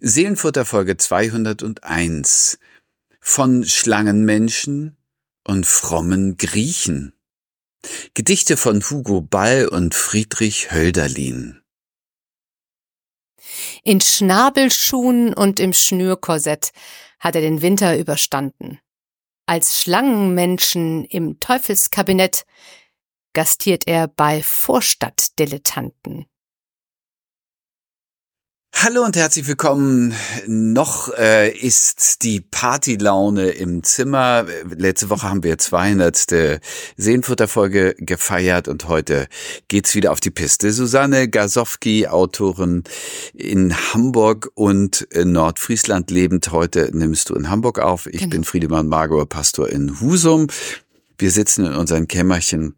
Seelenfutter Folge 201 von Schlangenmenschen und frommen Griechen. Gedichte von Hugo Ball und Friedrich Hölderlin. In Schnabelschuhen und im Schnürkorsett hat er den Winter überstanden. Als Schlangenmenschen im Teufelskabinett gastiert er bei Vorstadtdilettanten. Hallo und herzlich willkommen. Noch äh, ist die Partylaune im Zimmer. Letzte Woche haben wir 200. Seelenfutterfolge gefeiert und heute geht's wieder auf die Piste. Susanne Gasowski, Autorin in Hamburg und in Nordfriesland lebend. Heute nimmst du in Hamburg auf. Ich genau. bin Friedemann Margor, Pastor in Husum. Wir sitzen in unseren Kämmerchen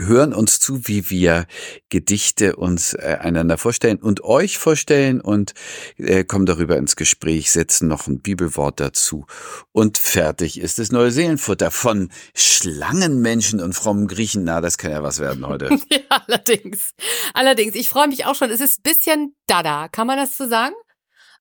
hören uns zu, wie wir Gedichte uns äh, einander vorstellen und euch vorstellen und äh, kommen darüber ins Gespräch, setzen noch ein Bibelwort dazu und fertig ist das neue Seelenfutter von Schlangenmenschen und frommen Griechen. Na, das kann ja was werden heute. ja, allerdings. Allerdings, ich freue mich auch schon. Es ist bisschen Dada, kann man das so sagen?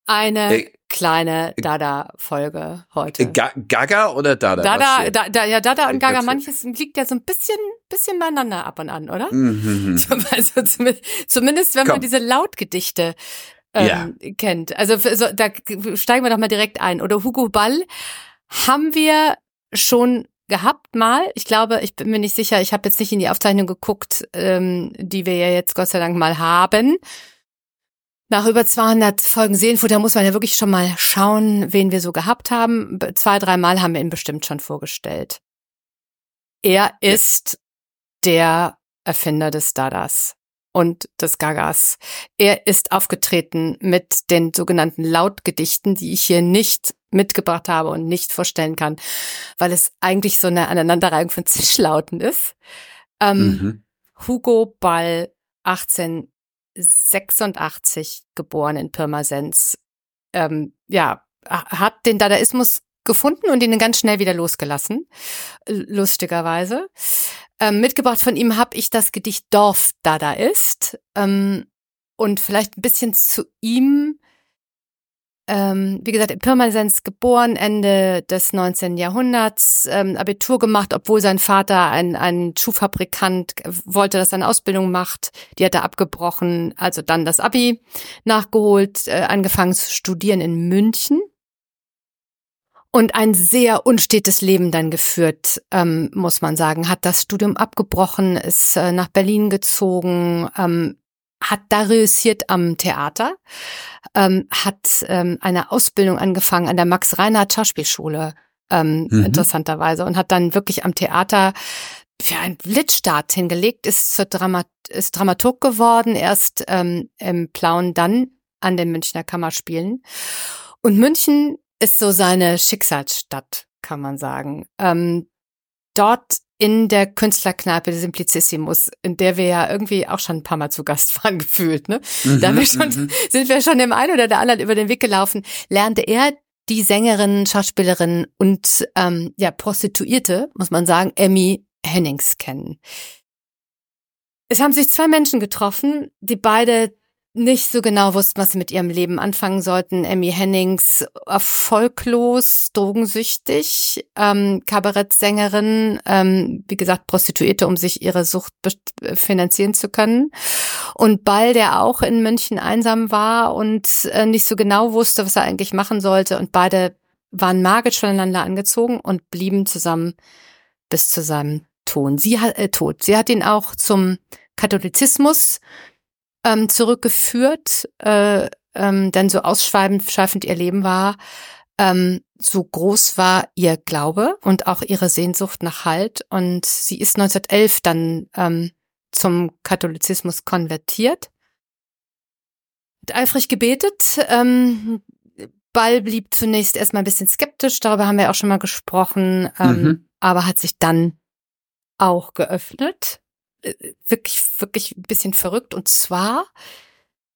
Eine äh, kleine Dada-Folge heute. Äh, Ga Gaga oder Dada? Dada, da, da, ja, Dada und Gaga, manches liegt ja so ein bisschen, bisschen beieinander ab und an, oder? Mhm. Also zumindest, wenn Komm. man diese Lautgedichte ähm, ja. kennt. Also so, da steigen wir doch mal direkt ein. Oder Hugo Ball haben wir schon gehabt mal. Ich glaube, ich bin mir nicht sicher, ich habe jetzt nicht in die Aufzeichnung geguckt, ähm, die wir ja jetzt Gott sei Dank mal haben. Nach über 200 Folgen Seelenfutter muss man ja wirklich schon mal schauen, wen wir so gehabt haben. Zwei, dreimal haben wir ihn bestimmt schon vorgestellt. Er ist der Erfinder des Dadas und des Gagas. Er ist aufgetreten mit den sogenannten Lautgedichten, die ich hier nicht mitgebracht habe und nicht vorstellen kann, weil es eigentlich so eine Aneinanderreihung von Zischlauten ist. Ähm, mhm. Hugo Ball 18 86 geboren in Pirmasens, ähm, ja, hat den Dadaismus gefunden und ihn ganz schnell wieder losgelassen, lustigerweise. Ähm, mitgebracht von ihm habe ich das Gedicht Dorf Dadaist ähm, und vielleicht ein bisschen zu ihm ähm, wie gesagt, in Pirmasens geboren, Ende des 19. Jahrhunderts, ähm, Abitur gemacht, obwohl sein Vater ein, ein Schuhfabrikant wollte, dass er eine Ausbildung macht. Die hat er abgebrochen, also dann das Abi nachgeholt, äh, angefangen zu studieren in München. Und ein sehr unstetes Leben dann geführt, ähm, muss man sagen. Hat das Studium abgebrochen, ist äh, nach Berlin gezogen, ähm, hat da reüssiert am Theater, ähm, hat ähm, eine Ausbildung angefangen an der Max-Reinhardt Schauspielschule, ähm, mhm. interessanterweise, und hat dann wirklich am Theater für einen Blitzstart hingelegt, ist, zur Dramat ist Dramaturg geworden, erst ähm, im Plauen, dann an den Münchner Kammerspielen. Und München ist so seine Schicksalsstadt, kann man sagen. Ähm, dort in der Künstlerkneipe Simplicissimus, in der wir ja irgendwie auch schon ein paar Mal zu Gast waren, gefühlt. Ne? Mhm, da wir schon, mhm. sind wir schon dem einen oder der anderen über den Weg gelaufen, lernte er die Sängerin, Schauspielerin und ähm, ja Prostituierte, muss man sagen, Emmy Hennings kennen. Es haben sich zwei Menschen getroffen, die beide nicht so genau wussten, was sie mit ihrem Leben anfangen sollten. Emmy Hennings erfolglos, drogensüchtig, ähm, Kabarettsängerin, ähm, wie gesagt Prostituierte, um sich ihre Sucht finanzieren zu können. Und Ball, der auch in München einsam war und äh, nicht so genau wusste, was er eigentlich machen sollte. Und beide waren magisch voneinander angezogen und blieben zusammen bis zu seinem Ton. Sie hat, äh, Tod. Sie hat ihn auch zum Katholizismus ähm, zurückgeführt, äh, ähm, denn so ausschweifend ihr Leben war, ähm, so groß war ihr Glaube und auch ihre Sehnsucht nach Halt. Und sie ist 1911 dann ähm, zum Katholizismus konvertiert. Hat eifrig gebetet. Ähm, Ball blieb zunächst erstmal ein bisschen skeptisch, darüber haben wir auch schon mal gesprochen, ähm, mhm. aber hat sich dann auch geöffnet wirklich, wirklich ein bisschen verrückt. Und zwar,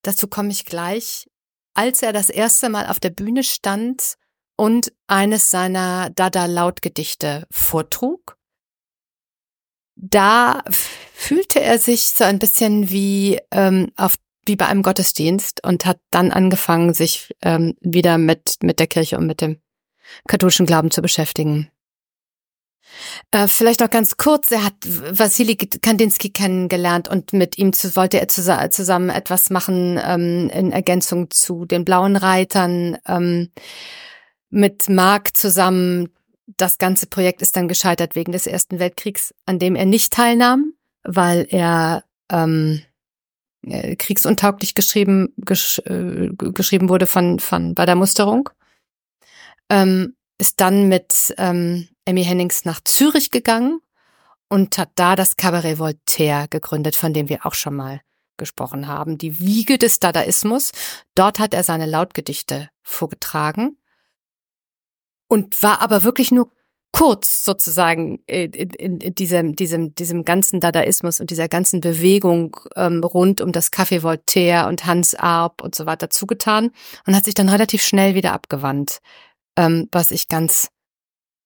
dazu komme ich gleich, als er das erste Mal auf der Bühne stand und eines seiner Dada-Lautgedichte vortrug, da fühlte er sich so ein bisschen wie ähm, auf wie bei einem Gottesdienst und hat dann angefangen, sich ähm, wieder mit, mit der Kirche und mit dem katholischen Glauben zu beschäftigen. Äh, vielleicht noch ganz kurz, er hat Wassili Kandinsky kennengelernt und mit ihm zu, wollte er zu, zusammen etwas machen ähm, in Ergänzung zu den Blauen Reitern. Ähm, mit Mark zusammen. Das ganze Projekt ist dann gescheitert wegen des Ersten Weltkriegs, an dem er nicht teilnahm, weil er ähm, äh, kriegsuntauglich geschrieben, gesch, äh, geschrieben wurde von, von bei der Musterung. Ähm, ist dann mit ähm, Emmy Hennings nach Zürich gegangen und hat da das Cabaret Voltaire gegründet, von dem wir auch schon mal gesprochen haben. Die Wiege des Dadaismus. Dort hat er seine Lautgedichte vorgetragen und war aber wirklich nur kurz sozusagen in, in, in diesem, diesem, diesem ganzen Dadaismus und dieser ganzen Bewegung ähm, rund um das Café Voltaire und Hans Arp und so weiter zugetan und hat sich dann relativ schnell wieder abgewandt, ähm, was ich ganz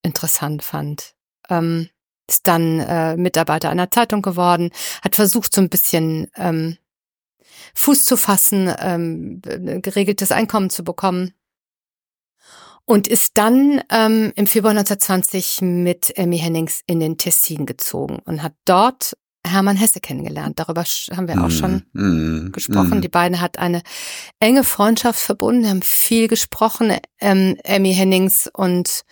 interessant fand. Ähm, ist dann äh, Mitarbeiter einer Zeitung geworden, hat versucht, so ein bisschen ähm, Fuß zu fassen, ähm, geregeltes Einkommen zu bekommen und ist dann ähm, im Februar 1920 mit Emmy Hennings in den Tessin gezogen und hat dort Hermann Hesse kennengelernt. Darüber haben wir auch schon mm, gesprochen. Mm. Die beiden hat eine enge Freundschaft verbunden, haben viel gesprochen. Ähm, Emmy Hennings und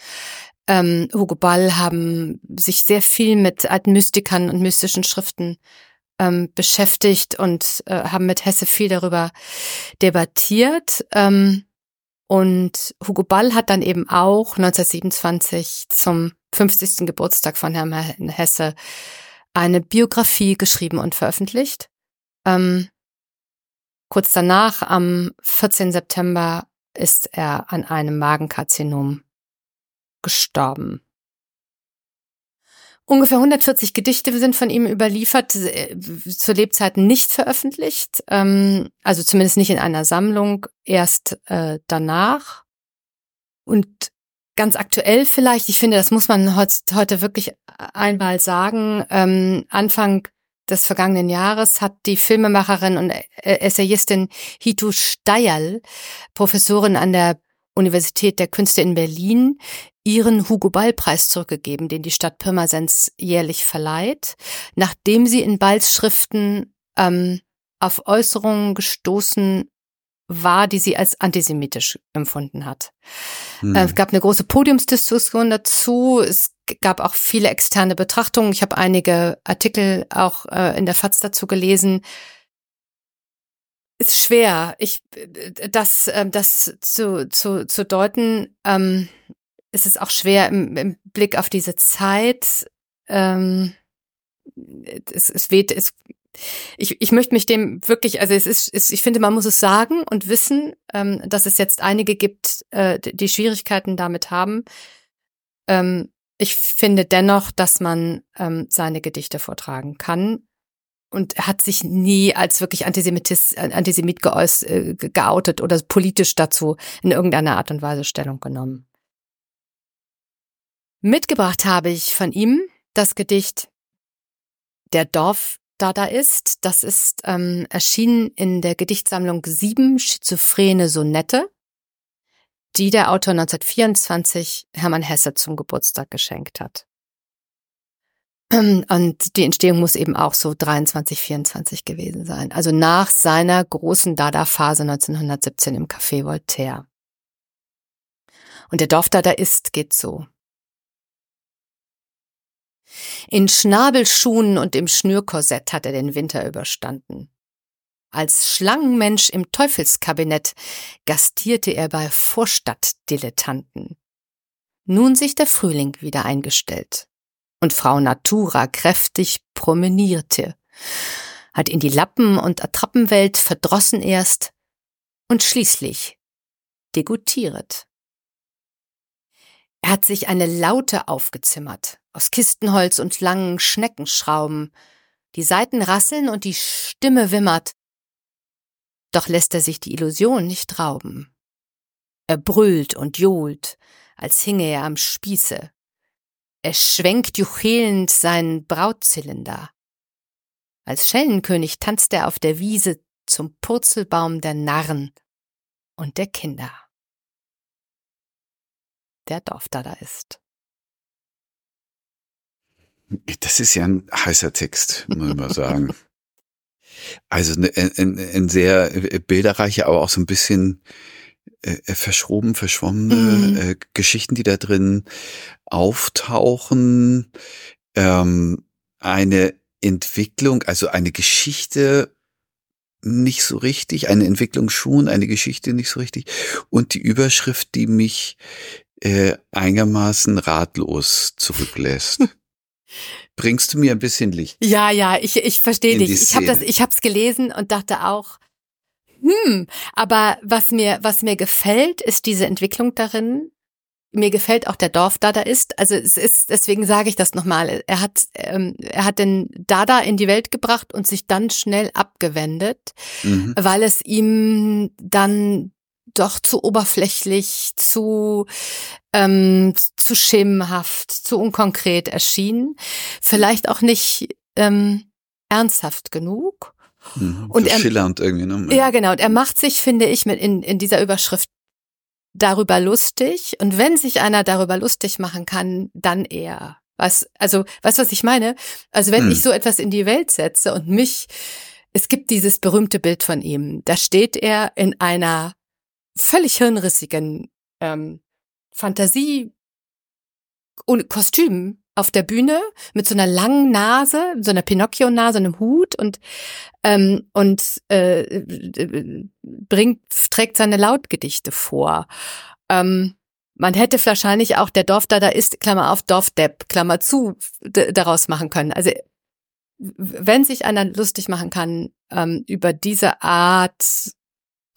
ähm, Hugo Ball haben sich sehr viel mit alten Mystikern und mystischen Schriften ähm, beschäftigt und äh, haben mit Hesse viel darüber debattiert. Ähm, und Hugo Ball hat dann eben auch 1927 zum 50. Geburtstag von Herrn Hesse eine Biografie geschrieben und veröffentlicht. Ähm, kurz danach, am 14. September, ist er an einem Magenkarzinom gestorben. Ungefähr 140 Gedichte sind von ihm überliefert, äh, zu Lebzeiten nicht veröffentlicht, ähm, also zumindest nicht in einer Sammlung, erst äh, danach. Und ganz aktuell vielleicht, ich finde, das muss man heute wirklich einmal sagen, ähm, Anfang des vergangenen Jahres hat die Filmemacherin und äh, Essayistin Hitu Steyerl, Professorin an der Universität der Künste in Berlin, ihren Hugo Ball Preis zurückgegeben, den die Stadt Pirmasens jährlich verleiht, nachdem sie in Balls Schriften ähm, auf Äußerungen gestoßen war, die sie als antisemitisch empfunden hat. Hm. Es gab eine große Podiumsdiskussion dazu. Es gab auch viele externe Betrachtungen. Ich habe einige Artikel auch äh, in der FAZ dazu gelesen. Ist schwer, ich äh, das äh, das zu zu zu deuten. Ähm, ist es auch schwer im, im Blick auf diese Zeit. Ähm, es, es weht, es, ich, ich möchte mich dem wirklich, also es ist, es, ich finde, man muss es sagen und wissen, ähm, dass es jetzt einige gibt, äh, die Schwierigkeiten damit haben. Ähm, ich finde dennoch, dass man ähm, seine Gedichte vortragen kann. Und er hat sich nie als wirklich Antisemitis, Antisemit geäuß, äh, geoutet oder politisch dazu in irgendeiner Art und Weise Stellung genommen. Mitgebracht habe ich von ihm das Gedicht Der Dorf da da ist. Das ist ähm, erschienen in der Gedichtsammlung Sieben schizophrene Sonette, die der Autor 1924 Hermann Hesse zum Geburtstag geschenkt hat. Und die Entstehung muss eben auch so 23, 24 gewesen sein. Also nach seiner großen Dada-Phase 1917 im Café Voltaire. Und der Dorf Dada ist geht so. In Schnabelschuhen und im Schnürkorsett hat er den Winter überstanden. Als Schlangenmensch im Teufelskabinett gastierte er bei Vorstadtdilettanten. Nun sich der Frühling wieder eingestellt und Frau Natura kräftig promenierte, hat in die Lappen- und Attrappenwelt verdrossen erst und schließlich degutieret. Er hat sich eine Laute aufgezimmert, aus Kistenholz und langen Schneckenschrauben. Die Saiten rasseln und die Stimme wimmert. Doch lässt er sich die Illusion nicht rauben. Er brüllt und johlt, als hinge er am Spieße. Er schwenkt juchelnd seinen Brautzylinder. Als Schellenkönig tanzt er auf der Wiese zum Purzelbaum der Narren und der Kinder. Der Dorfdada ist. Das ist ja ein heißer Text, muss ich mal sagen. Also ein, ein, ein sehr bilderreicher, aber auch so ein bisschen äh, äh, verschroben, verschwommene mhm. äh, Geschichten, die da drin auftauchen. Ähm, eine Entwicklung, also eine Geschichte nicht so richtig, eine Entwicklung schon, eine Geschichte nicht so richtig und die Überschrift, die mich äh, einigermaßen ratlos zurücklässt. Bringst du mir ein bisschen Licht? Ja, ja, ich, ich verstehe dich. Ich habe das, ich habe es gelesen und dachte auch, hm, aber was mir, was mir gefällt, ist diese Entwicklung darin. Mir gefällt auch der Dorf Dada ist. Also es ist, deswegen sage ich das nochmal. Er hat, ähm, er hat den Dada in die Welt gebracht und sich dann schnell abgewendet, mhm. weil es ihm dann doch zu oberflächlich, zu ähm, zu schemenhaft, zu unkonkret erschien, vielleicht auch nicht ähm, ernsthaft genug. Mhm, und er, schillernd irgendwie, ne? Ja, genau. Und er macht sich, finde ich, mit in, in dieser Überschrift darüber lustig. Und wenn sich einer darüber lustig machen kann, dann er. Was, also, weißt du, was ich meine? Also, wenn hm. ich so etwas in die Welt setze und mich, es gibt dieses berühmte Bild von ihm. Da steht er in einer völlig hirnrissigen ähm, Fantasie und Kostüm auf der Bühne mit so einer langen Nase, so einer Pinocchio-Nase, einem Hut und ähm, und äh, bringt trägt seine Lautgedichte vor. Ähm, man hätte wahrscheinlich auch der Dorf da da ist Klammer auf Dorfdepp Klammer zu daraus machen können. Also wenn sich einer lustig machen kann ähm, über diese Art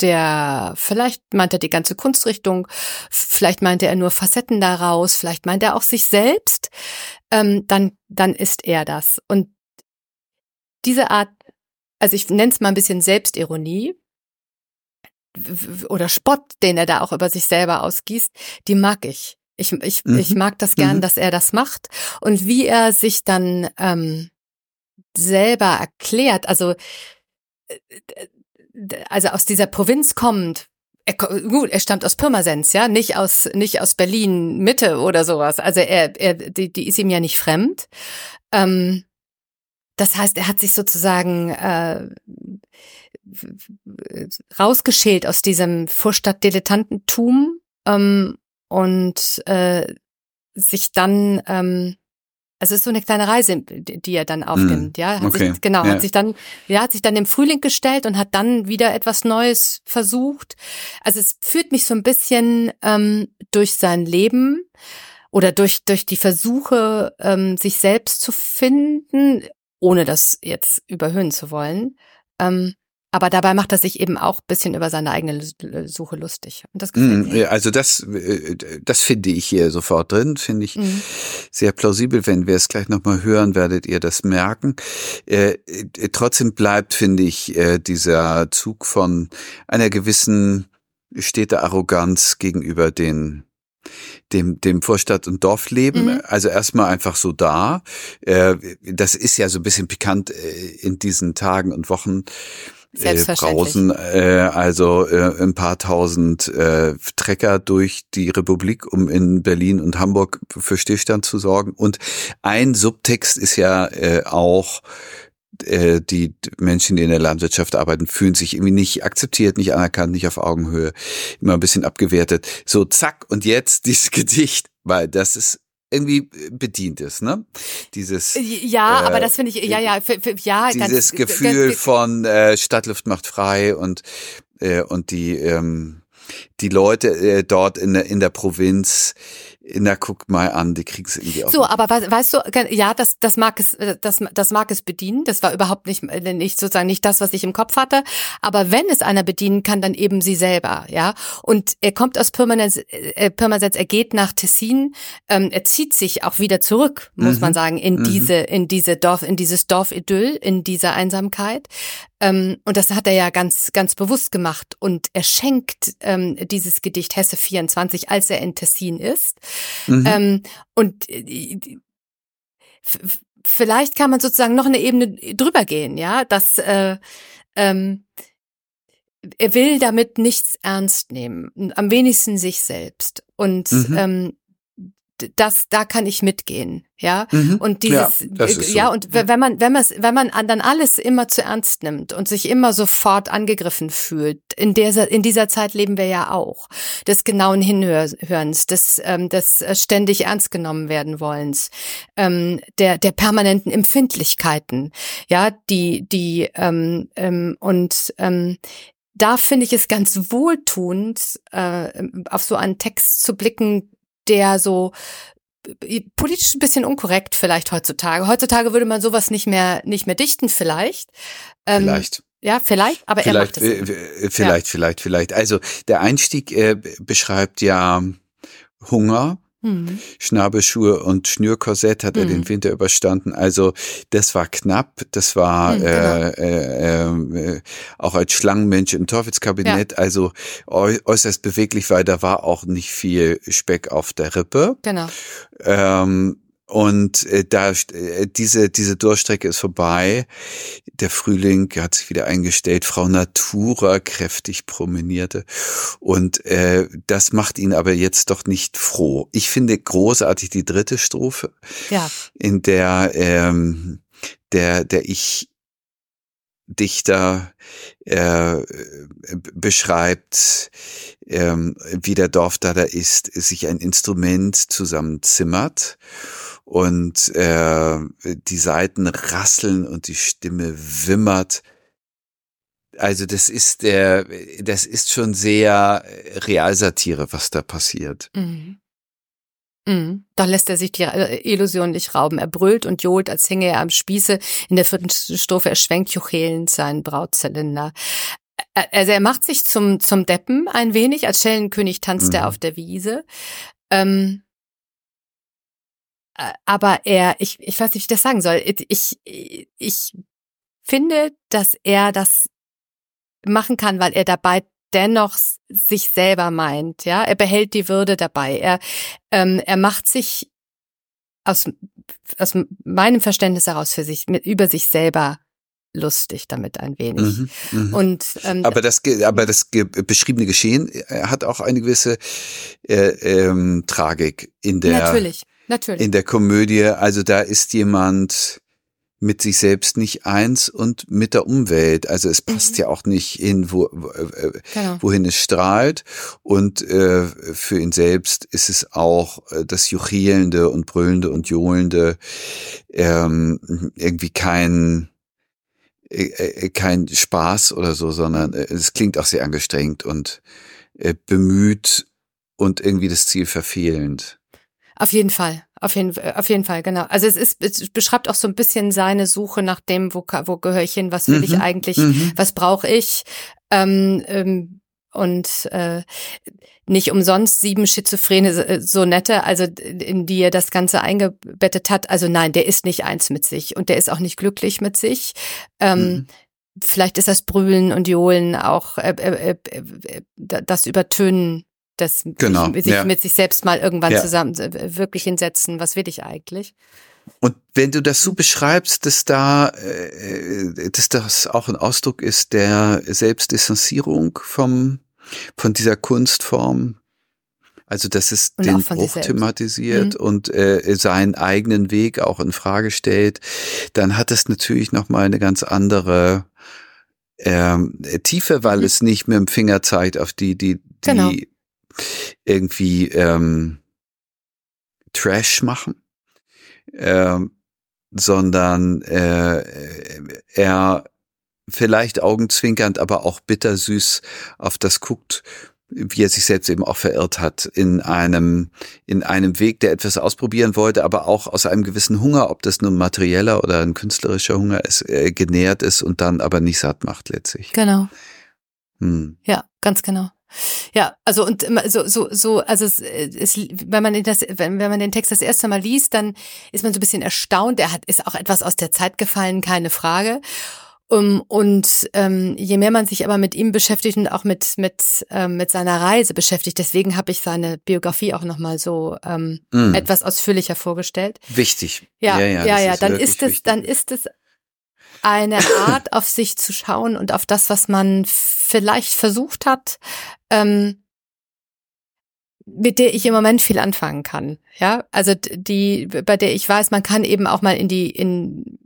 der, vielleicht meint er die ganze Kunstrichtung, vielleicht meint er nur Facetten daraus, vielleicht meint er auch sich selbst, ähm, dann, dann ist er das. Und diese Art, also ich nenne es mal ein bisschen Selbstironie oder Spott, den er da auch über sich selber ausgießt, die mag ich. Ich, ich, mhm. ich mag das gern, mhm. dass er das macht. Und wie er sich dann ähm, selber erklärt, also äh, also aus dieser Provinz kommt, er, gut, er stammt aus Pirmasens, ja, nicht aus nicht aus Berlin Mitte oder sowas. Also er, er die, die ist ihm ja nicht fremd. Ähm, das heißt, er hat sich sozusagen äh, rausgeschält aus diesem Vorstadtdilettantentum ähm, und äh, sich dann ähm, es ist so eine kleine Reise, die er dann aufnimmt, mm, ja. Hat okay. sich, genau, ja. hat sich dann, ja, hat sich dann im Frühling gestellt und hat dann wieder etwas Neues versucht. Also es führt mich so ein bisschen ähm, durch sein Leben oder durch durch die Versuche, ähm, sich selbst zu finden, ohne das jetzt überhöhen zu wollen. Ähm, aber dabei macht er sich eben auch bisschen über seine eigene Suche lustig. Und das gefällt mm. Also das, äh, das finde ich hier sofort drin, finde ich mhm. sehr plausibel. Wenn wir es gleich nochmal hören, werdet ihr das merken. Äh, äh, trotzdem bleibt, finde ich, äh, dieser Zug von einer gewissen Städtearroganz gegenüber den dem, dem Vorstadt- und Dorfleben. Mhm. Also erstmal einfach so da. Das ist ja so ein bisschen pikant in diesen Tagen und Wochen äh, äh, also äh, ein paar tausend äh, Trecker durch die Republik, um in Berlin und Hamburg für Stillstand zu sorgen. Und ein Subtext ist ja äh, auch äh, die Menschen, die in der Landwirtschaft arbeiten, fühlen sich irgendwie nicht akzeptiert, nicht anerkannt, nicht auf Augenhöhe, immer ein bisschen abgewertet. So, zack, und jetzt dieses Gedicht, weil das ist irgendwie bedient ist, ne? Dieses ja, äh, aber das finde ich ja ja für, für, ja dieses ganz, Gefühl ganz, von äh, Stadtluft macht frei und äh, und die ähm, die Leute äh, dort in der in der Provinz na guck mal an, die kriegen es irgendwie auch. So, aber weißt du, ja, das, das mag es, äh, das, das mag es bedienen. Das war überhaupt nicht, äh, nicht sozusagen nicht das, was ich im Kopf hatte. Aber wenn es einer bedienen kann, dann eben sie selber, ja. Und er kommt aus Pirmasens, äh, Pirmasens er geht nach Tessin, ähm, er zieht sich auch wieder zurück, muss mhm. man sagen, in mhm. diese, in diese Dorf, in dieses Dorfidyll, in dieser Einsamkeit. Ähm, und das hat er ja ganz, ganz bewusst gemacht. Und er schenkt ähm, dieses Gedicht Hesse 24, als er in Tessin ist. Mhm. Ähm, und äh, vielleicht kann man sozusagen noch eine Ebene drüber gehen, ja, dass äh, ähm, er will damit nichts ernst nehmen, am wenigsten sich selbst. Und mhm. ähm, das, da kann ich mitgehen, ja. Mhm. Und dieses, ja, äh, so. ja, und wenn man, wenn man wenn man dann alles immer zu ernst nimmt und sich immer sofort angegriffen fühlt, in dieser, in dieser Zeit leben wir ja auch, des genauen Hinhörens, des, ähm, des ständig ernst genommen werden wollens, ähm, der, der permanenten Empfindlichkeiten, ja, die, die, ähm, ähm, und, ähm, da finde ich es ganz wohltuend, äh, auf so einen Text zu blicken, der so äh, politisch ein bisschen unkorrekt vielleicht heutzutage. Heutzutage würde man sowas nicht mehr nicht mehr dichten vielleicht. Ähm, vielleicht. Ja, vielleicht, aber vielleicht, er macht es. Vielleicht, ja. vielleicht, vielleicht. Also der Einstieg äh, beschreibt ja Hunger, Mhm. Schnabelschuhe und Schnürkorsett hat mhm. er den mhm. Winter überstanden. Also das war knapp. Das war mhm, genau. äh, äh, äh, auch als Schlangenmensch im Teufelskabinett. Ja. Also äußerst beweglich, weil da war auch nicht viel Speck auf der Rippe. Genau. Ähm, und äh, da äh, diese diese Durchstrecke ist vorbei. Der Frühling hat sich wieder eingestellt. Frau Natura kräftig promenierte und äh, das macht ihn aber jetzt doch nicht froh. Ich finde großartig die dritte Strophe, ja. in der ähm, der der ich Dichter äh, beschreibt, ähm, wie der Dorf da da ist, sich ein Instrument zusammenzimmert und äh, die Seiten rasseln und die Stimme wimmert. Also das ist der, das ist schon sehr Realsatire, was da passiert. Mhm. Mhm. Da lässt er sich die äh, Illusion nicht rauben. Er brüllt und johlt, als hänge er am Spieße. In der vierten Strophe erschwenkt juchelend seinen Brautzylinder. Also er macht sich zum, zum Deppen ein wenig. Als Schellenkönig tanzt mhm. er auf der Wiese. Ähm, äh, aber er, ich, ich weiß nicht, wie ich das sagen soll. Ich, ich finde, dass er das machen kann, weil er dabei dennoch sich selber meint. Ja, er behält die Würde dabei. Er, ähm, er macht sich aus, aus meinem Verständnis heraus für sich, mit, über sich selber lustig damit ein wenig. Mhm, mh. Und ähm, aber das aber das beschriebene Geschehen äh, hat auch eine gewisse äh, ähm, Tragik in der natürlich Natürlich. In der Komödie, also da ist jemand mit sich selbst nicht eins und mit der Umwelt. Also es passt mhm. ja auch nicht hin, wo, äh, genau. wohin es strahlt. Und äh, für ihn selbst ist es auch äh, das Juchelende und Brüllende und Johlende ähm, irgendwie kein äh, äh, kein Spaß oder so, sondern äh, es klingt auch sehr angestrengt und äh, bemüht und irgendwie das Ziel verfehlend. Auf jeden Fall. Auf jeden, auf jeden Fall, genau. Also es ist, es beschreibt auch so ein bisschen seine Suche nach dem, wo, wo gehöre ich hin, was will mhm. ich eigentlich, mhm. was brauche ich. Ähm, ähm, und äh, nicht umsonst sieben schizophrene äh, Sonette, also in die er das Ganze eingebettet hat. Also nein, der ist nicht eins mit sich und der ist auch nicht glücklich mit sich. Ähm, mhm. Vielleicht ist das Brüllen und Johlen auch äh, äh, äh, äh das Übertönen das genau, sich, ja. mit sich selbst mal irgendwann ja. zusammen äh, wirklich hinsetzen, was will ich eigentlich? Und wenn du das so beschreibst, dass da, äh, dass das auch ein Ausdruck ist der Selbstdistanzierung vom, von dieser Kunstform, also dass es und den Bruch thematisiert mhm. und äh, seinen eigenen Weg auch in Frage stellt, dann hat es natürlich noch mal eine ganz andere ähm, Tiefe, weil mhm. es nicht mit dem Finger zeigt auf die, die, die genau irgendwie ähm, Trash machen, ähm, sondern äh, er vielleicht augenzwinkernd, aber auch bittersüß auf das guckt, wie er sich selbst eben auch verirrt hat in einem in einem Weg, der etwas ausprobieren wollte, aber auch aus einem gewissen Hunger, ob das nun materieller oder ein künstlerischer Hunger ist, äh, genährt ist und dann aber nicht satt macht letztlich. Genau. Hm. Ja, ganz genau. Ja, also und so so so also es, es, wenn man das wenn, wenn man den Text das erste Mal liest, dann ist man so ein bisschen erstaunt. Er hat ist auch etwas aus der Zeit gefallen, keine Frage. Um, und ähm, je mehr man sich aber mit ihm beschäftigt und auch mit mit ähm, mit seiner Reise beschäftigt, deswegen habe ich seine Biografie auch noch mal so ähm, mm. etwas ausführlicher vorgestellt. Wichtig. Ja, ja, ja, ja, ja dann ist es, dann ist es eine Art, auf sich zu schauen und auf das, was man vielleicht versucht hat, ähm, mit der ich im Moment viel anfangen kann. Ja, also die, bei der ich weiß, man kann eben auch mal in die, in,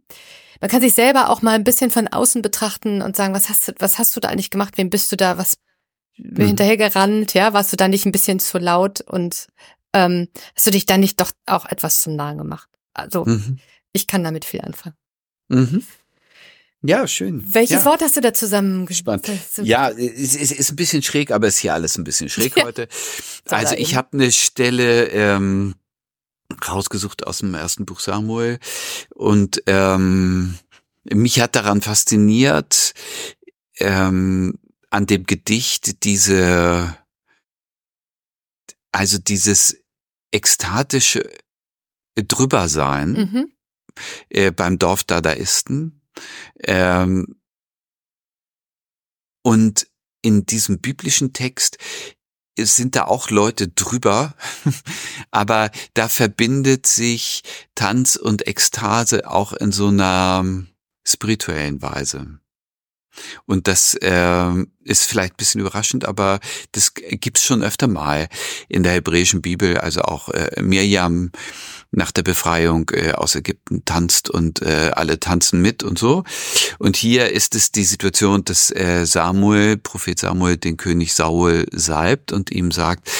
man kann sich selber auch mal ein bisschen von außen betrachten und sagen, was hast du, was hast du da eigentlich gemacht? Wem bist du da? Was mhm. hinterhergerannt? Ja, warst du da nicht ein bisschen zu laut und ähm, hast du dich da nicht doch auch etwas zum Nahen gemacht? Also mhm. ich kann damit viel anfangen. Mhm. Ja, schön. Welches ja. Wort hast du da zusammengespannt? Ja, es ist, ist ein bisschen schräg, aber es ist hier alles ein bisschen schräg ja. heute. Also ich habe eine Stelle ähm, rausgesucht aus dem ersten Buch Samuel und ähm, mich hat daran fasziniert, ähm, an dem Gedicht diese, also dieses ekstatische Drübersein mhm. äh, beim Dorfdadaisten ähm, und in diesem biblischen Text sind da auch Leute drüber, aber da verbindet sich Tanz und Ekstase auch in so einer spirituellen Weise. Und das äh, ist vielleicht ein bisschen überraschend, aber das gibt's schon öfter mal in der hebräischen Bibel. Also auch äh, Mirjam nach der Befreiung äh, aus Ägypten tanzt und äh, alle tanzen mit und so. Und hier ist es die Situation, dass äh, Samuel, Prophet Samuel, den König Saul salbt und ihm sagt,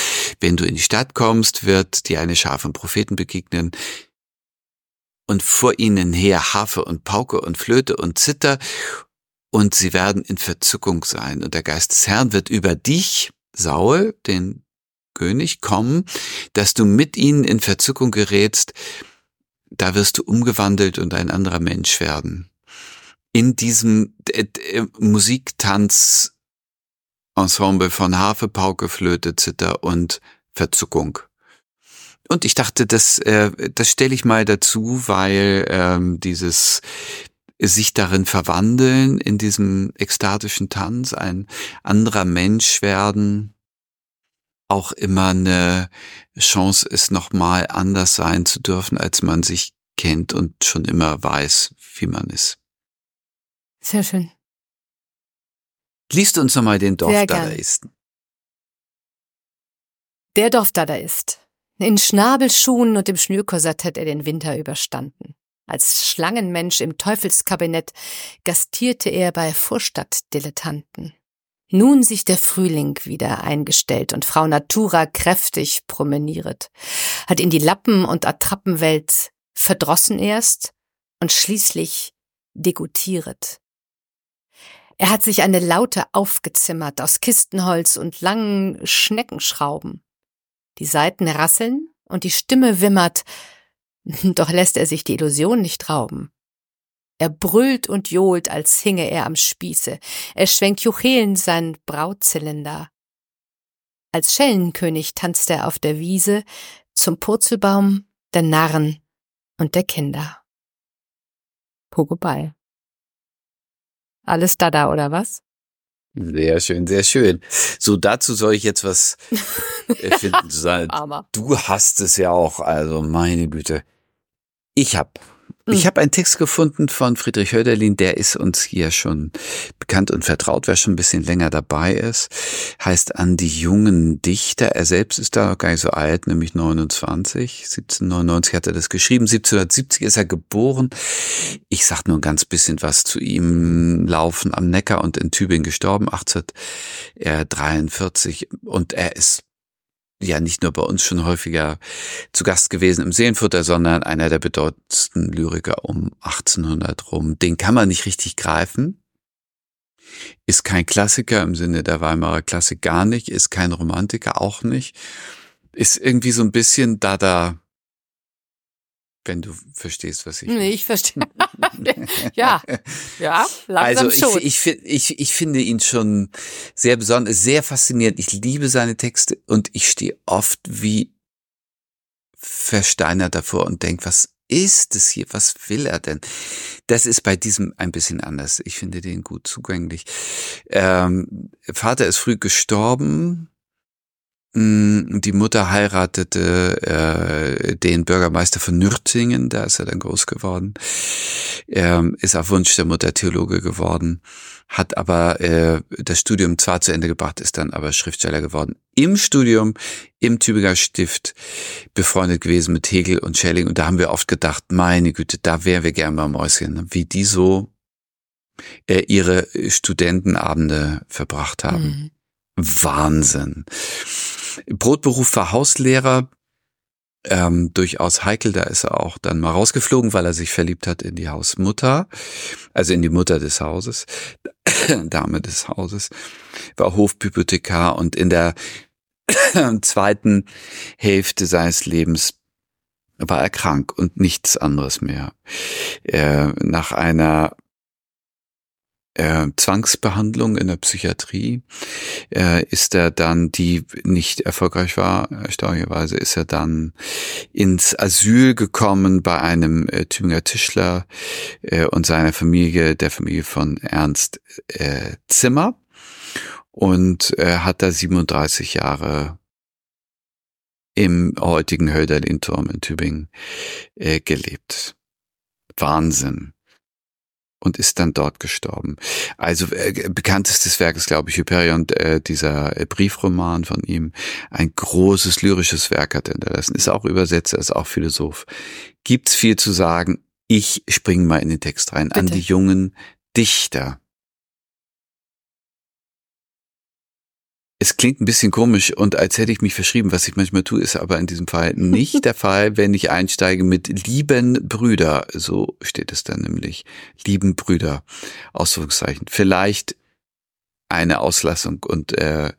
wenn du in die Stadt kommst, wird dir eine Schar von Propheten begegnen und vor ihnen her Harfe und Pauke und Flöte und Zither und sie werden in Verzückung sein und der Geist des Herrn wird über dich, Saul, den König, kommen, dass du mit ihnen in Verzückung gerätst, da wirst du umgewandelt und ein anderer Mensch werden. In diesem äh, Musiktanz Ensemble von Harfe, Pauke, Flöte, Zither und Verzückung. Und ich dachte, das, äh, das stelle ich mal dazu, weil ähm, dieses sich darin verwandeln, in diesem ekstatischen Tanz, ein anderer Mensch werden, auch immer eine Chance ist, nochmal anders sein zu dürfen, als man sich kennt und schon immer weiß, wie man ist. Sehr schön. Liest uns nochmal den Dorfdadaisten. Der Dorfdadaist. In Schnabelschuhen und im Schnürkorsett hat er den Winter überstanden. Als Schlangenmensch im Teufelskabinett gastierte er bei Vorstadtdilettanten. Nun sich der Frühling wieder eingestellt und Frau Natura kräftig promenieret, hat ihn die Lappen- und Attrappenwelt verdrossen erst und schließlich degutieret. Er hat sich eine Laute aufgezimmert aus Kistenholz und langen Schneckenschrauben. Die Saiten rasseln und die Stimme wimmert, doch lässt er sich die Illusion nicht rauben. Er brüllt und johlt, als hinge er am Spieße. Er schwenkt Juchelen sein Brautzylinder. Als Schellenkönig tanzt er auf der Wiese zum Purzelbaum der Narren und der Kinder. Hugo Ball. Alles da da, oder was? Sehr schön, sehr schön. So, dazu soll ich jetzt was äh, finden. du hast es ja auch, also meine Güte. Ich hab ich hm. habe einen Text gefunden von Friedrich Hölderlin, der ist uns hier schon bekannt und vertraut, wer schon ein bisschen länger dabei ist. Heißt an die jungen Dichter. Er selbst ist da noch gar nicht so alt, nämlich 29. 1799 hat er das geschrieben. 1770 ist er geboren. Ich sag nur ein ganz bisschen was zu ihm. Laufen am Neckar und in Tübingen gestorben, 1843. Und er ist ja nicht nur bei uns schon häufiger zu Gast gewesen im Seelenfutter, sondern einer der bedeutendsten Lyriker um 1800 rum. Den kann man nicht richtig greifen. Ist kein Klassiker im Sinne der Weimarer Klassik gar nicht, ist kein Romantiker auch nicht. Ist irgendwie so ein bisschen da da wenn du verstehst, was ich. Nee, ich verstehe. ja, ja, langsam also schon. Ich, ich, ich, ich finde ihn schon sehr besonders, sehr faszinierend. Ich liebe seine Texte und ich stehe oft wie versteinert davor und denke, was ist es hier? Was will er denn? Das ist bei diesem ein bisschen anders. Ich finde den gut zugänglich. Ähm, Vater ist früh gestorben die Mutter heiratete äh, den Bürgermeister von Nürtingen, da ist er dann groß geworden, er ist auf Wunsch der Mutter Theologe geworden, hat aber äh, das Studium zwar zu Ende gebracht, ist dann aber Schriftsteller geworden. Im Studium im Tübinger Stift befreundet gewesen mit Hegel und Schelling und da haben wir oft gedacht, meine Güte, da wären wir gern mal Mäuschen, wie die so äh, ihre Studentenabende verbracht haben. Mhm. Wahnsinn. Brotberuf war Hauslehrer, ähm, durchaus heikel. Da ist er auch dann mal rausgeflogen, weil er sich verliebt hat in die Hausmutter, also in die Mutter des Hauses, Dame des Hauses, war Hofbibliothekar und in der zweiten Hälfte seines Lebens war er krank und nichts anderes mehr. Er, nach einer äh, Zwangsbehandlung in der Psychiatrie. Äh, ist er dann, die nicht erfolgreich war, erstaunlicherweise ist er dann ins Asyl gekommen bei einem äh, Tübinger Tischler äh, und seiner Familie, der Familie von Ernst äh, Zimmer. Und äh, hat da 37 Jahre im heutigen Hölderlin-Turm in Tübingen äh, gelebt. Wahnsinn und ist dann dort gestorben. Also äh, bekanntestes Werk ist, glaube ich, Hyperion, äh, dieser äh, Briefroman von ihm. Ein großes lyrisches Werk hat er hinterlassen. Ist auch Übersetzer, ist auch Philosoph. Gibt's viel zu sagen. Ich springe mal in den Text rein. Bitte. An die jungen Dichter. Es klingt ein bisschen komisch und als hätte ich mich verschrieben, was ich manchmal tue, ist aber in diesem Fall nicht der Fall, wenn ich einsteige mit lieben Brüder. So steht es dann nämlich. Lieben Brüder. Ausdruckszeichen. Vielleicht eine Auslassung und äh,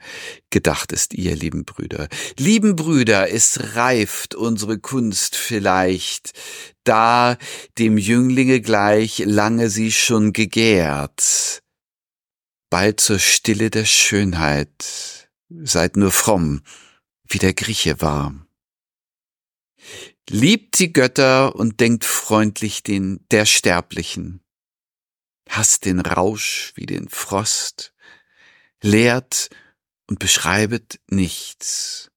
gedacht ist ihr, lieben Brüder. Lieben Brüder, es reift unsere Kunst vielleicht, da dem Jünglinge gleich lange sie schon gegärt bald zur Stille der Schönheit, seid nur fromm, wie der Grieche war. Liebt die Götter und denkt freundlich den der Sterblichen. Hasst den Rausch wie den Frost, lehrt und beschreibet nichts.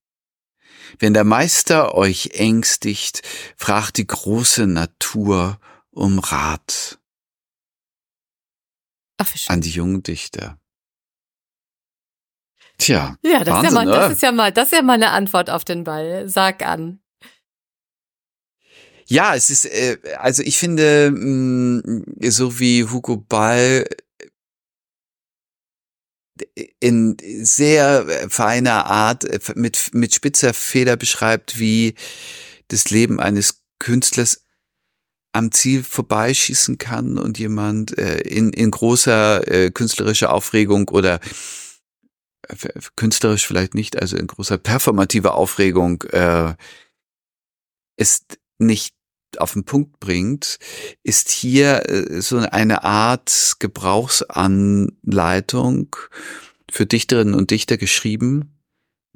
Wenn der Meister euch ängstigt, fragt die große Natur um Rat. Ach, an die jungen Dichter. Tja. Ja, das, Wahnsinn, ist ja mal, das ist ja mal, das ist ja mal eine Antwort auf den Ball. Sag an. Ja, es ist, äh, also ich finde, mh, mm, so wie Hugo Ball äh, in sehr feiner Art äh, mit, mit spitzer Feder beschreibt, wie das Leben eines Künstlers am Ziel vorbeischießen kann und jemand äh, in, in großer äh, künstlerischer Aufregung oder äh, künstlerisch vielleicht nicht, also in großer performativer Aufregung äh, ist nicht auf den Punkt bringt, ist hier äh, so eine Art Gebrauchsanleitung für Dichterinnen und Dichter geschrieben,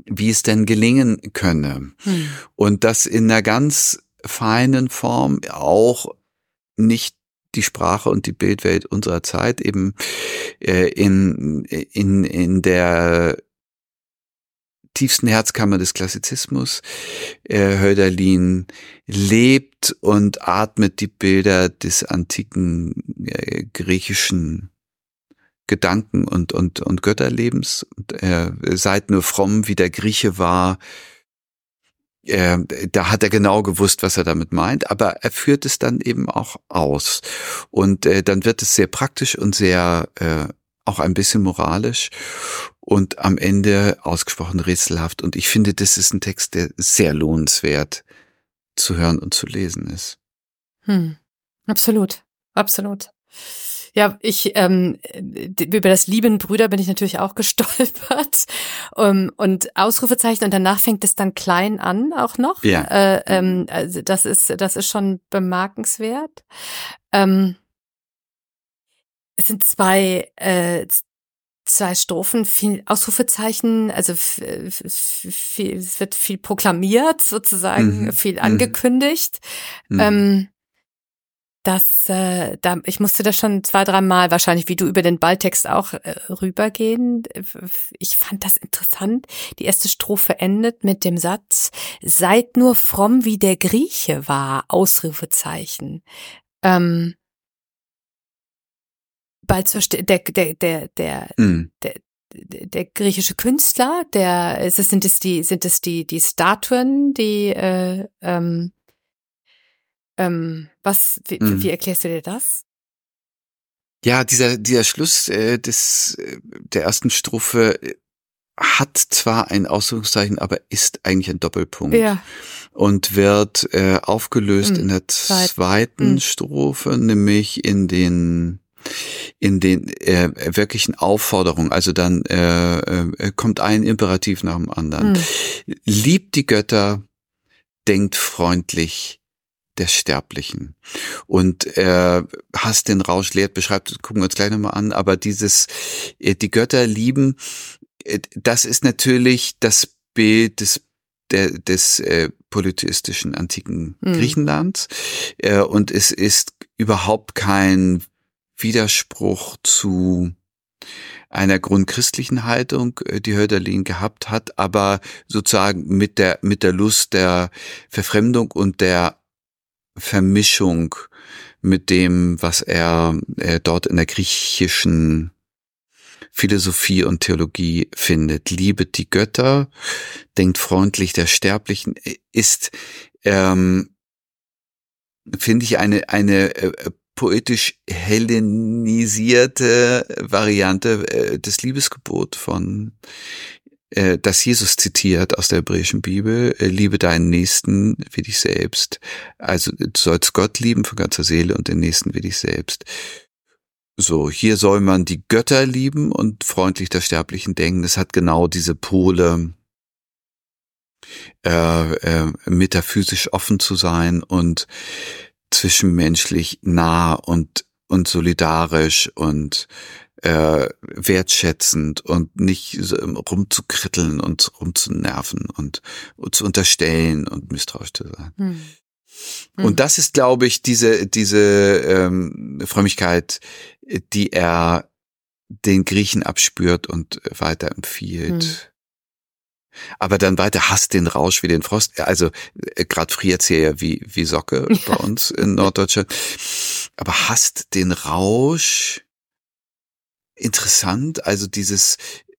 wie es denn gelingen könne. Hm. Und das in einer ganz feinen Form auch nicht die Sprache und die Bildwelt unserer Zeit eben äh, in, in, in der tiefsten Herzkammer des Klassizismus. Äh, Hölderlin lebt und atmet die Bilder des antiken äh, griechischen Gedanken und, und, und Götterlebens. Und, äh, seid nur fromm, wie der Grieche war, äh, da hat er genau gewusst, was er damit meint, aber er führt es dann eben auch aus. Und äh, dann wird es sehr praktisch und sehr äh, auch ein bisschen moralisch und am Ende ausgesprochen rätselhaft. Und ich finde, das ist ein Text, der sehr lohnenswert zu hören und zu lesen ist. Hm. Absolut, absolut. Ja, ich ähm, über das lieben Brüder bin ich natürlich auch gestolpert um, ähm, und Ausrufezeichen und danach fängt es dann klein an auch noch. Ja. Äh, ähm, also das ist das ist schon bemerkenswert. Ähm, es sind zwei äh, zwei Strophen, viel Ausrufezeichen, also viel, es wird viel proklamiert sozusagen, mhm. viel mhm. angekündigt. Mhm. Ähm, das, äh, da, ich musste da schon zwei, drei Mal wahrscheinlich, wie du über den Balltext auch äh, rübergehen. Ich fand das interessant. Die erste Strophe endet mit dem Satz, seid nur fromm wie der Grieche war, Ausrufezeichen. Ähm, bald zur der, der, der, der, mm. der, der griechische Künstler, der, ist es, sind es die, sind es die, die Statuen, die, äh, ähm, ähm, was, wie, mhm. wie erklärst du dir das? Ja, dieser, dieser Schluss äh, des, äh, der ersten Strophe äh, hat zwar ein Ausdruckszeichen, aber ist eigentlich ein Doppelpunkt. Ja. Und wird äh, aufgelöst mhm. in der zweiten mhm. Strophe, nämlich in den in den äh, wirklichen Aufforderungen. Also dann äh, äh, kommt ein Imperativ nach dem anderen. Mhm. Liebt die Götter, denkt freundlich der Sterblichen. Und äh, hast den Rausch lehrt, beschreibt, gucken wir uns gleich nochmal an, aber dieses, äh, die Götter lieben, äh, das ist natürlich das Bild des der, des äh, polytheistischen antiken mhm. Griechenlands. Äh, und es ist überhaupt kein Widerspruch zu einer grundchristlichen Haltung, äh, die Hölderlin gehabt hat, aber sozusagen mit der, mit der Lust der Verfremdung und der Vermischung mit dem, was er äh, dort in der griechischen Philosophie und Theologie findet. Liebet die Götter, denkt freundlich der Sterblichen, ist, ähm, finde ich, eine, eine äh, poetisch hellenisierte Variante äh, des Liebesgebot von äh, das Jesus zitiert aus der hebräischen Bibel, äh, liebe deinen Nächsten wie dich selbst. Also du sollst Gott lieben von ganzer Seele und den Nächsten wie dich selbst. So, hier soll man die Götter lieben und freundlich der Sterblichen denken. Es hat genau diese Pole, äh, äh, metaphysisch offen zu sein und zwischenmenschlich nah und und solidarisch und äh, wertschätzend und nicht so rumzukritteln und rumzunerven und, und zu unterstellen und misstrauisch zu sein. Hm. Und hm. das ist, glaube ich, diese, diese ähm, Frömmigkeit, die er den Griechen abspürt und weiterempfiehlt. Hm. Aber dann weiter hasst den Rausch wie den Frost. Also äh, gerade friert hier ja wie, wie Socke ja. bei uns in Norddeutschland. Aber hasst den Rausch interessant. Also dieses,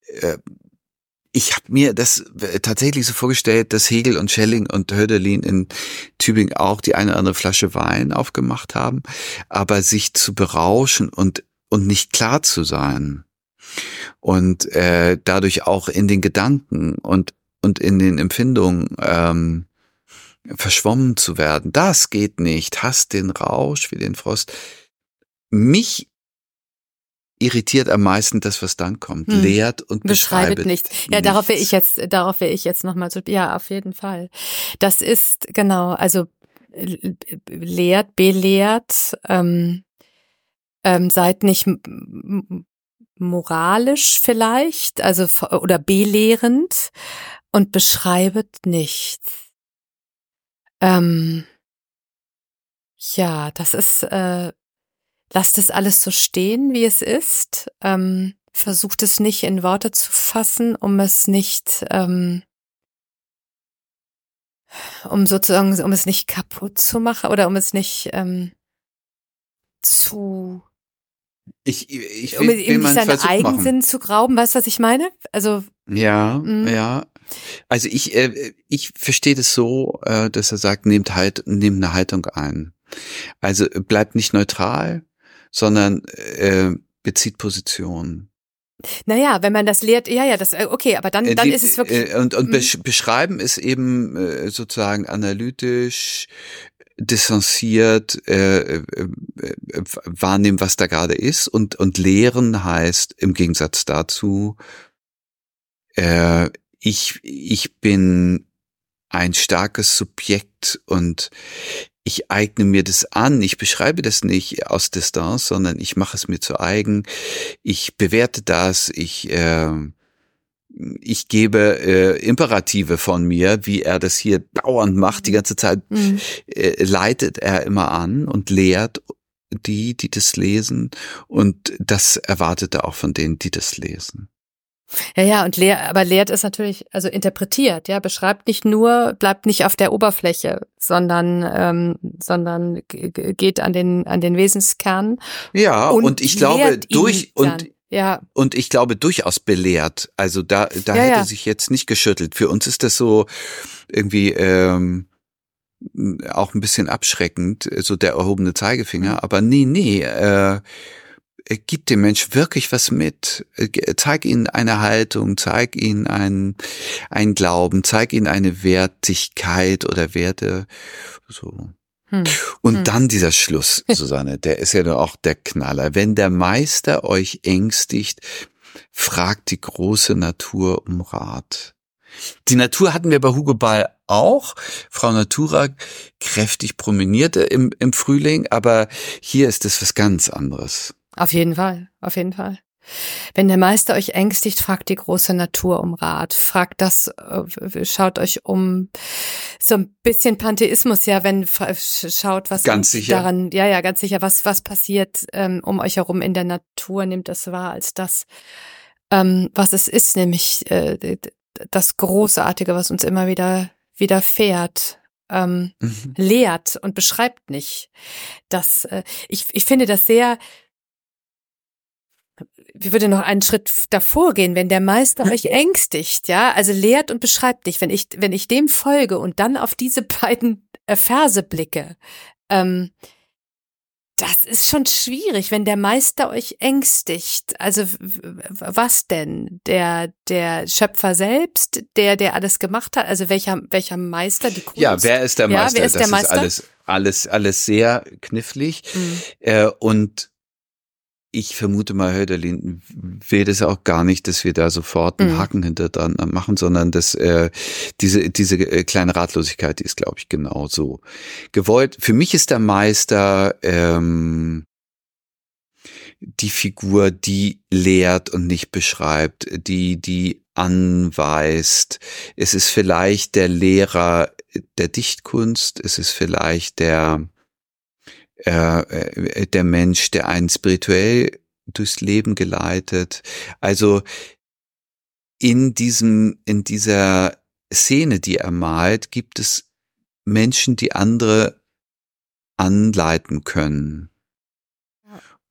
äh, ich habe mir das äh, tatsächlich so vorgestellt, dass Hegel und Schelling und Hölderlin in Tübingen auch die eine oder andere Flasche Wein aufgemacht haben, aber sich zu berauschen und und nicht klar zu sein und äh, dadurch auch in den Gedanken und und in den Empfindungen ähm, verschwommen zu werden. Das geht nicht. Hast den Rausch wie den Frost. Mich irritiert am meisten das, was dann kommt. Hm. Lehrt und beschreibt, beschreibet nichts. Ja, nichts. darauf will ich jetzt, darauf will ich jetzt nochmal so, ja, auf jeden Fall. Das ist, genau, also lehrt, belehrt, ähm, ähm, seid nicht moralisch vielleicht, also oder belehrend und beschreibet nichts. Ähm, ja, das ist, äh, lasst es alles so stehen, wie es ist. Ähm, versucht es nicht in Worte zu fassen, um es nicht, ähm, um sozusagen, um es nicht kaputt zu machen oder um es nicht ähm, zu ich, ich will, um ihm nicht seinen Eigensinn machen. zu grauben, weißt du, was ich meine? Also ja, mh. ja. Also ich, äh, ich verstehe das so, äh, dass er sagt, nehmt halt, nehmt eine Haltung ein. Also bleibt nicht neutral, sondern äh, bezieht Position. Naja, wenn man das lehrt, ja, ja, das, äh, okay, aber dann, dann Die, ist es wirklich. Äh, und, und mhm. beschreiben ist eben äh, sozusagen analytisch, distanziert, äh, äh, wahrnehmen, was da gerade ist und, und lehren heißt im Gegensatz dazu, äh, ich, ich bin ein starkes Subjekt und ich eigne mir das an, ich beschreibe das nicht aus Distanz, sondern ich mache es mir zu eigen, ich bewerte das, ich, äh, ich gebe äh, Imperative von mir, wie er das hier dauernd macht, die ganze Zeit mhm. äh, leitet er immer an und lehrt die, die das lesen. Und das erwartet er auch von denen, die das lesen. Ja, ja, und lehr, aber lehrt ist natürlich, also interpretiert, ja, beschreibt nicht nur, bleibt nicht auf der Oberfläche, sondern, ähm, sondern geht an den, an den Wesenskern. Ja, und, und ich glaube, durch, und, ja. Und ich glaube durchaus belehrt. Also da, da ja, hätte ja. sich jetzt nicht geschüttelt. Für uns ist das so irgendwie ähm, auch ein bisschen abschreckend, so der erhobene Zeigefinger. Mhm. Aber nee, nee, äh, gib dem Mensch wirklich was mit. Zeig ihnen eine Haltung, zeig ihnen ein, ein Glauben, zeig ihnen eine Wertigkeit oder Werte. So. Hm. Und hm. dann dieser Schluss, Susanne, der ist ja doch auch der Knaller. Wenn der Meister euch ängstigt, fragt die große Natur um Rat. Die Natur hatten wir bei Hugo Ball auch. Frau Natura kräftig promenierte im, im Frühling, aber hier ist es was ganz anderes. Auf jeden Fall, auf jeden Fall. Wenn der Meister euch ängstigt, fragt die große Natur um Rat. Fragt das, äh, schaut euch um so ein bisschen Pantheismus, ja, wenn schaut, was ganz sicher. daran, ja, ja, ganz sicher, was, was passiert ähm, um euch herum in der Natur, nimmt das wahr als das, ähm, was es ist, nämlich äh, das Großartige, was uns immer wieder widerfährt. Ähm, mhm. lehrt und beschreibt nicht. Das, äh, ich, ich finde das sehr wie würde noch einen Schritt davor gehen, wenn der Meister euch ängstigt, ja, also lehrt und beschreibt dich, wenn ich, wenn ich dem folge und dann auf diese beiden äh, Verse blicke, ähm, das ist schon schwierig, wenn der Meister euch ängstigt. Also was denn? Der der Schöpfer selbst, der der alles gemacht hat. Also welcher welcher Meister? Die Kunst? Ja, wer ist der Meister? Ja, wer ist das der Meister? ist alles alles alles sehr knifflig mhm. äh, und ich vermute mal, Hölderlin will das auch gar nicht, dass wir da sofort einen mhm. Haken hinter dran machen, sondern dass äh, diese diese äh, kleine Ratlosigkeit, die ist, glaube ich, genau so gewollt. Für mich ist der Meister ähm, die Figur, die lehrt und nicht beschreibt, die die anweist. Es ist vielleicht der Lehrer der Dichtkunst, es ist vielleicht der äh, äh, der Mensch, der einen spirituell durchs Leben geleitet. Also in diesem, in dieser Szene, die er malt, gibt es Menschen, die andere anleiten können.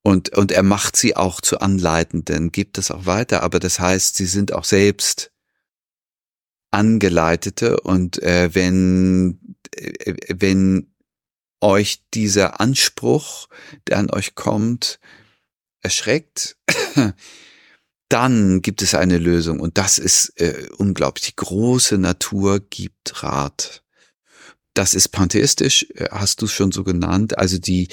Und, und er macht sie auch zu Anleitenden, gibt es auch weiter, aber das heißt, sie sind auch selbst Angeleitete und äh, wenn, äh, wenn euch dieser Anspruch, der an euch kommt, erschreckt, dann gibt es eine Lösung und das ist äh, unglaublich. Die große Natur gibt Rat. Das ist pantheistisch, äh, hast du schon so genannt. Also die,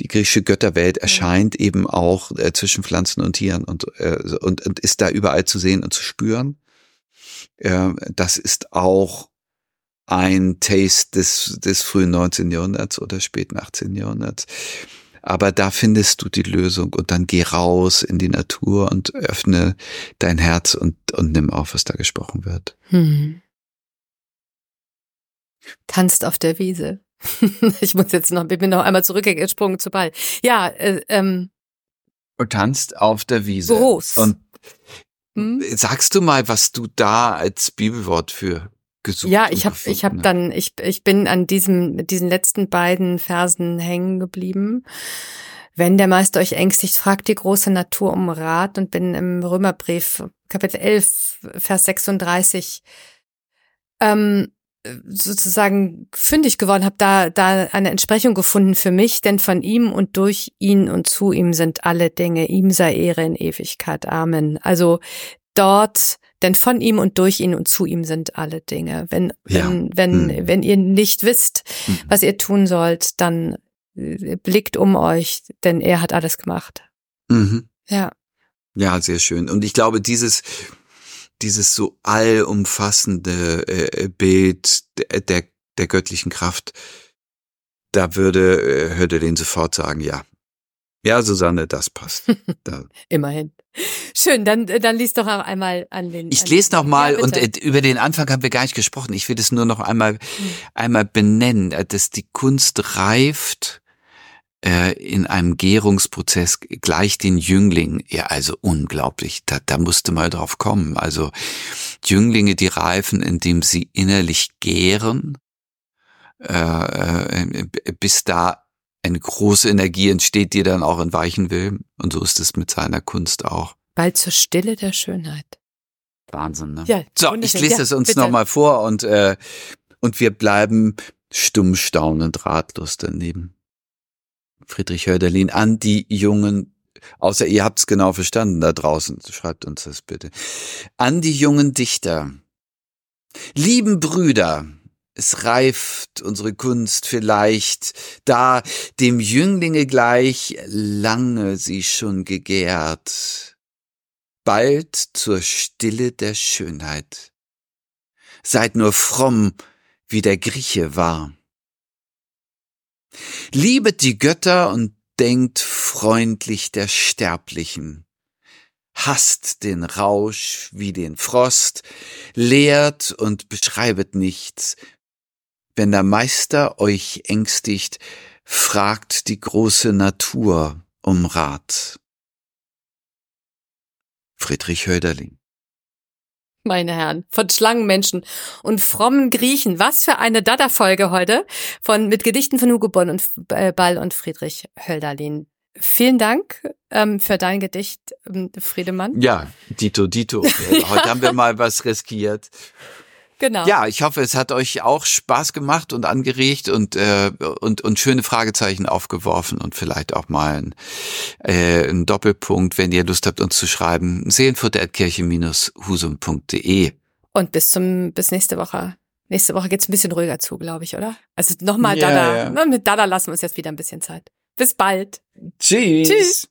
die griechische Götterwelt erscheint eben auch äh, zwischen Pflanzen und Tieren und, äh, und, und ist da überall zu sehen und zu spüren. Äh, das ist auch ein Taste des, des frühen 19. Jahrhunderts oder späten 18. Jahrhunderts. Aber da findest du die Lösung und dann geh raus in die Natur und öffne dein Herz und, und nimm auf, was da gesprochen wird. Hm. Tanzt auf der Wiese. ich muss jetzt noch, ich bin noch einmal zurückgesprungen zu Ball. Ja, äh, ähm. Und tanzt auf der Wiese. Groß. Und hm? sagst du mal, was du da als Bibelwort für gesucht. Ja, ich habe ich habe dann ich ich bin an diesem diesen letzten beiden Versen hängen geblieben. Wenn der Meister euch ängstigt, fragt die große Natur um Rat und bin im Römerbrief Kapitel 11 Vers 36 ähm, sozusagen fündig geworden, habe da da eine Entsprechung gefunden für mich, denn von ihm und durch ihn und zu ihm sind alle Dinge. Ihm sei Ehre in Ewigkeit. Amen. Also dort denn von ihm und durch ihn und zu ihm sind alle Dinge. Wenn, ja. wenn, wenn, hm. wenn ihr nicht wisst, hm. was ihr tun sollt, dann äh, blickt um euch, denn er hat alles gemacht. Mhm. Ja. Ja, sehr schön. Und ich glaube, dieses, dieses so allumfassende äh, Bild der, der, der göttlichen Kraft, da würde äh, Hörde den sofort sagen, ja. Ja, Susanne, das passt. Da. Immerhin. Schön, dann, dann lies doch auch einmal an den. Ich lese noch mal ja, und äh, über den Anfang haben wir gar nicht gesprochen. Ich will es nur noch einmal, hm. einmal benennen, äh, dass die Kunst reift äh, in einem Gärungsprozess gleich den Jüngling. Ja, also unglaublich. Da, da musste mal drauf kommen. Also Jünglinge, die reifen, indem sie innerlich gären, äh, äh, bis da eine große Energie entsteht, die dann auch entweichen will. Und so ist es mit seiner Kunst auch. Bald zur Stille der Schönheit. Wahnsinn, ne? Ja, so, ich lese ja, es uns nochmal vor und, äh, und wir bleiben stumm staunend ratlos daneben. Friedrich Hölderlin an die jungen, außer ihr habt's genau verstanden da draußen, schreibt uns das bitte. An die jungen Dichter. Lieben Brüder, es reift unsere Kunst vielleicht, da dem Jünglinge gleich lange sie schon gegärt, bald zur Stille der Schönheit. Seid nur fromm, wie der Grieche war. Liebet die Götter und denkt freundlich der Sterblichen. Hasst den Rausch wie den Frost, lehrt und beschreibet nichts. Wenn der Meister euch ängstigt, fragt die große Natur um Rat. Friedrich Höderling meine Herren, von Schlangenmenschen und frommen Griechen. Was für eine Dada-Folge heute von mit Gedichten von Hugo Bonn und äh, Ball und Friedrich Hölderlin. Vielen Dank ähm, für dein Gedicht, ähm, Friedemann. Ja, Dito, Dito. Heute haben wir mal was riskiert. Genau. Ja, ich hoffe, es hat euch auch Spaß gemacht und angeregt und, äh, und, und schöne Fragezeichen aufgeworfen und vielleicht auch mal ein, äh, ein Doppelpunkt, wenn ihr Lust habt, uns zu schreiben. Seelenfurterkirche-husum.de. Und bis zum, bis nächste Woche. Nächste Woche geht's ein bisschen ruhiger zu, glaube ich, oder? Also nochmal ja, Dada. Ja. Mit Dada lassen wir uns jetzt wieder ein bisschen Zeit. Bis bald. Tschüss. Tschüss.